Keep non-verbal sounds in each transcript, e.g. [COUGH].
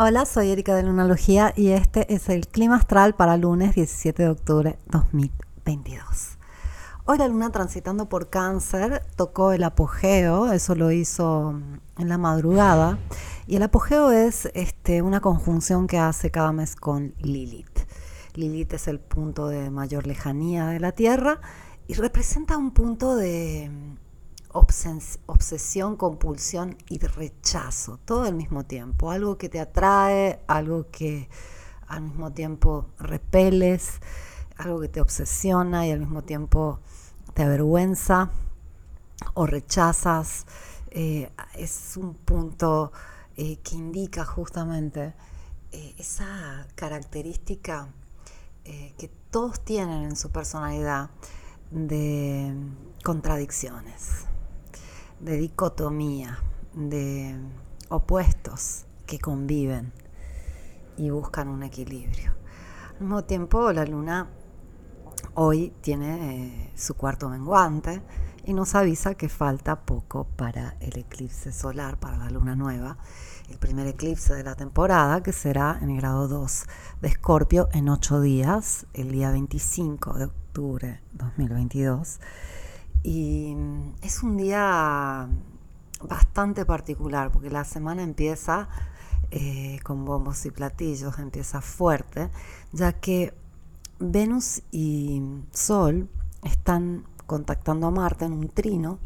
Hola, soy Erika de Lunalogía y este es el clima astral para lunes 17 de octubre 2022. Hoy la luna transitando por cáncer tocó el apogeo, eso lo hizo en la madrugada, y el apogeo es este, una conjunción que hace cada mes con Lilith. Lilith es el punto de mayor lejanía de la Tierra y representa un punto de obsesión, compulsión y rechazo, todo al mismo tiempo. Algo que te atrae, algo que al mismo tiempo repeles, algo que te obsesiona y al mismo tiempo te avergüenza o rechazas. Eh, es un punto eh, que indica justamente eh, esa característica que todos tienen en su personalidad de contradicciones de dicotomía, de opuestos que conviven y buscan un equilibrio. Al mismo tiempo, la luna hoy tiene eh, su cuarto menguante y nos avisa que falta poco para el eclipse solar, para la luna nueva, el primer eclipse de la temporada, que será en el grado 2 de Escorpio en 8 días, el día 25 de octubre 2022 y mm, es un día bastante particular porque la semana empieza eh, con bombos y platillos, empieza fuerte, ya que Venus y Sol están contactando a Marte en un trino,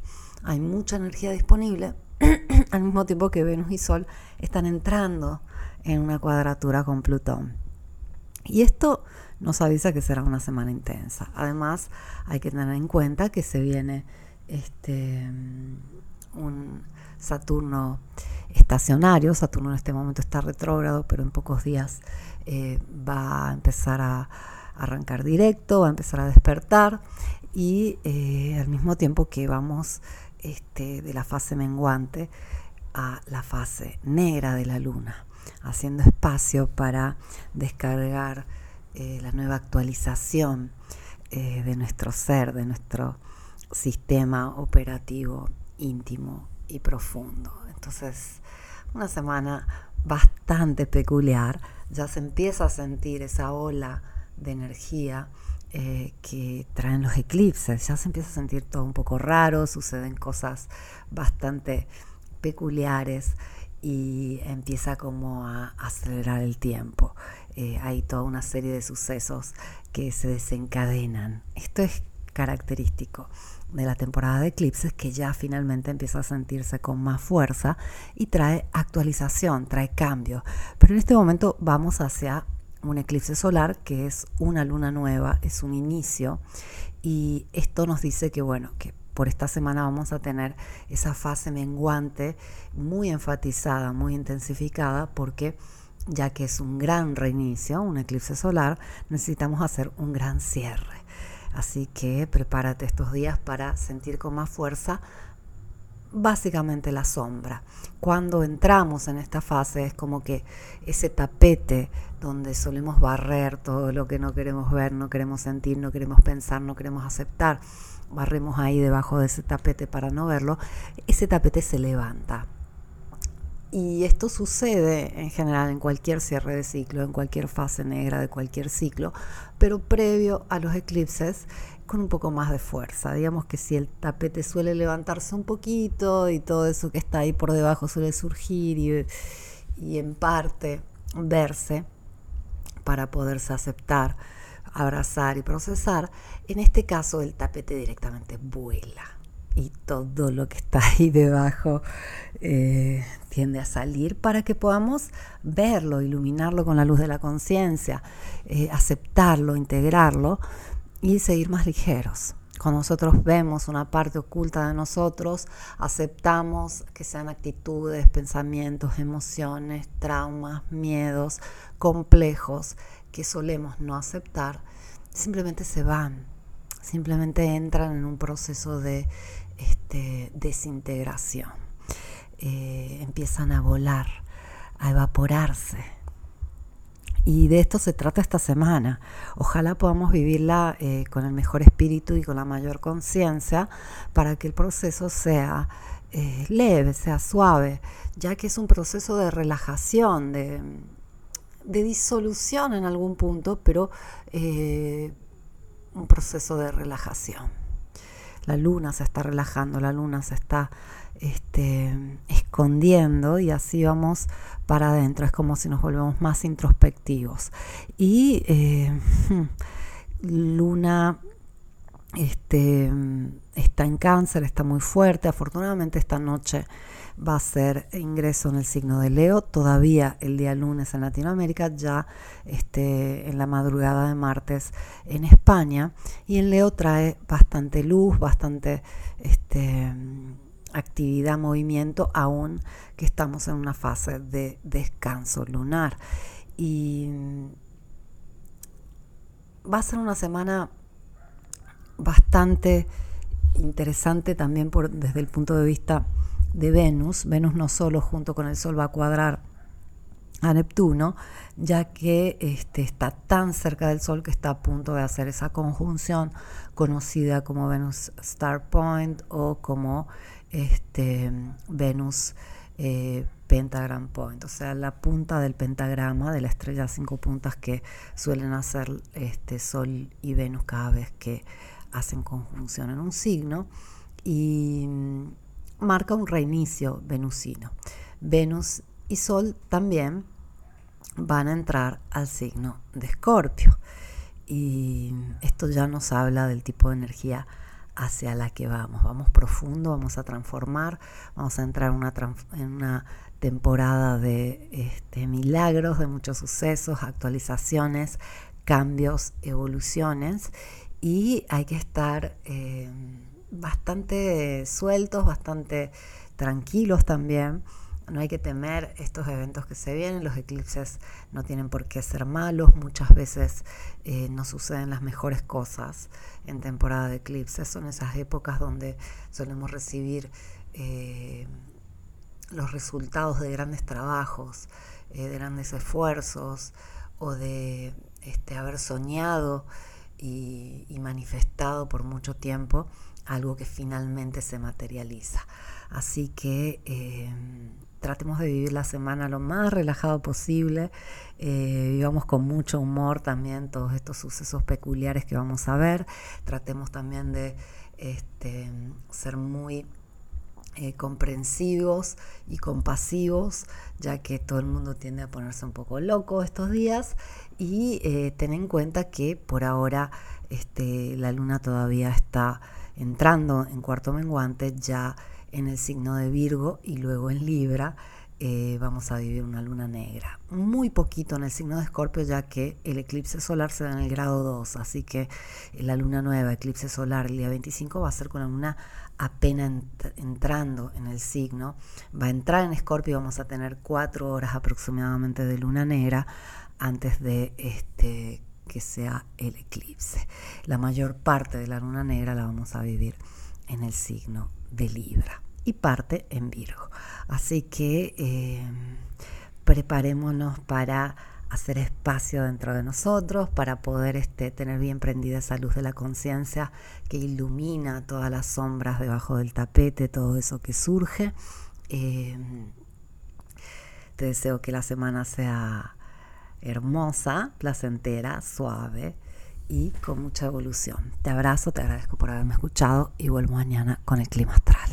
hay mucha energía disponible, [CLEARS THROAT] al mismo tiempo que Venus y Sol están entrando en una cuadratura con Plutón. Y esto nos avisa que será una semana intensa. Además, hay que tener en cuenta que se viene este un Saturno estacionario. Saturno en este momento está retrógrado, pero en pocos días eh, va a empezar a arrancar directo, va a empezar a despertar y eh, al mismo tiempo que vamos este, de la fase menguante a la fase negra de la luna, haciendo espacio para descargar eh, la nueva actualización eh, de nuestro ser, de nuestro sistema operativo íntimo y profundo. Entonces, una semana bastante peculiar, ya se empieza a sentir esa ola de energía eh, que traen los eclipses, ya se empieza a sentir todo un poco raro, suceden cosas bastante peculiares y empieza como a acelerar el tiempo. Eh, hay toda una serie de sucesos que se desencadenan. Esto es característico de la temporada de eclipses que ya finalmente empieza a sentirse con más fuerza y trae actualización, trae cambio. Pero en este momento vamos hacia un eclipse solar que es una luna nueva, es un inicio y esto nos dice que bueno, que por esta semana vamos a tener esa fase menguante muy enfatizada, muy intensificada porque ya que es un gran reinicio, un eclipse solar, necesitamos hacer un gran cierre. Así que prepárate estos días para sentir con más fuerza básicamente la sombra. Cuando entramos en esta fase es como que ese tapete donde solemos barrer todo lo que no queremos ver, no queremos sentir, no queremos pensar, no queremos aceptar, barremos ahí debajo de ese tapete para no verlo, ese tapete se levanta y esto sucede en general en cualquier cierre de ciclo, en cualquier fase negra de cualquier ciclo, pero previo a los eclipses con un poco más de fuerza. Digamos que si el tapete suele levantarse un poquito y todo eso que está ahí por debajo suele surgir y, y en parte verse para poderse aceptar, abrazar y procesar, en este caso el tapete directamente vuela y todo lo que está ahí debajo eh, tiende a salir para que podamos verlo, iluminarlo con la luz de la conciencia, eh, aceptarlo, integrarlo y seguir más ligeros. Cuando nosotros vemos una parte oculta de nosotros, aceptamos que sean actitudes, pensamientos, emociones, traumas, miedos, complejos que solemos no aceptar, simplemente se van, simplemente entran en un proceso de este, desintegración. Eh, empiezan a volar, a evaporarse. Y de esto se trata esta semana. Ojalá podamos vivirla eh, con el mejor espíritu y con la mayor conciencia para que el proceso sea eh, leve, sea suave, ya que es un proceso de relajación, de, disolución en algún punto, pero eh, un proceso de relajación. La luna se está relajando, la luna se está este, escondiendo y así vamos para adentro. Es como si nos volvemos más introspectivos. Y eh, [LAUGHS] Luna este, está en cáncer, está muy fuerte. Afortunadamente esta noche va a ser ingreso en el signo de Leo, todavía el día lunes en Latinoamérica, ya este, en la madrugada de martes en España. Y en Leo trae bastante luz, bastante este, actividad, movimiento, aún que estamos en una fase de descanso lunar. Y va a ser una semana bastante interesante también por, desde el punto de vista de Venus. Venus no solo junto con el Sol va a cuadrar a Neptuno, ya que este, está tan cerca del Sol que está a punto de hacer esa conjunción conocida como Venus Star Point o como este, Venus eh, Pentagram Point, o sea, la punta del pentagrama de la estrella cinco puntas que suelen hacer este, Sol y Venus cada vez que hacen conjunción en un signo y mm, marca un reinicio venusino. Venus y Sol también van a entrar al signo de Escorpio y esto ya nos habla del tipo de energía hacia la que vamos. Vamos profundo, vamos a transformar, vamos a entrar en una, en una temporada de este, milagros, de muchos sucesos, actualizaciones, cambios, evoluciones y hay que estar eh, bastante sueltos, bastante tranquilos también no hay que temer estos eventos que se vienen, los eclipses no tienen por qué ser malos, muchas veces eh, no suceden las mejores cosas en temporada de eclipses, son esas épocas donde solemos recibir eh, los resultados de grandes trabajos, eh, de grandes esfuerzos o de este, haber soñado y, y manifestado por mucho tiempo algo que finalmente se materializa. Así que tratemos de vivir la semana lo más relajado posible, eh, vivamos con mucho humor también todos estos sucesos peculiares que vamos a ver, tratemos también de este, ser muy eh, comprensivos y compasivos, ya que todo el mundo tiende a ponerse un poco loco estos días. Y eh, ten en cuenta que por ahora este, la luna todavía está entrando en cuarto menguante, ya en el signo de Virgo y luego en Libra eh, vamos a vivir una luna negra. Muy poquito en el signo de Escorpio ya que el eclipse solar se da en el grado 2, así que la luna nueva, eclipse solar el día 25 va a ser con la luna apenas entrando en el signo. Va a entrar en Escorpio y vamos a tener cuatro horas aproximadamente de luna negra antes de este que sea el eclipse. La mayor parte de la luna negra la vamos a vivir en el signo de Libra y parte en Virgo. Así que eh, preparémonos para hacer espacio dentro de nosotros, para poder este, tener bien prendida esa luz de la conciencia que ilumina todas las sombras debajo del tapete, todo eso que surge. Eh, te deseo que la semana sea hermosa, placentera, suave y con mucha evolución. Te abrazo, te agradezco por haberme escuchado y vuelvo mañana con el clima astral.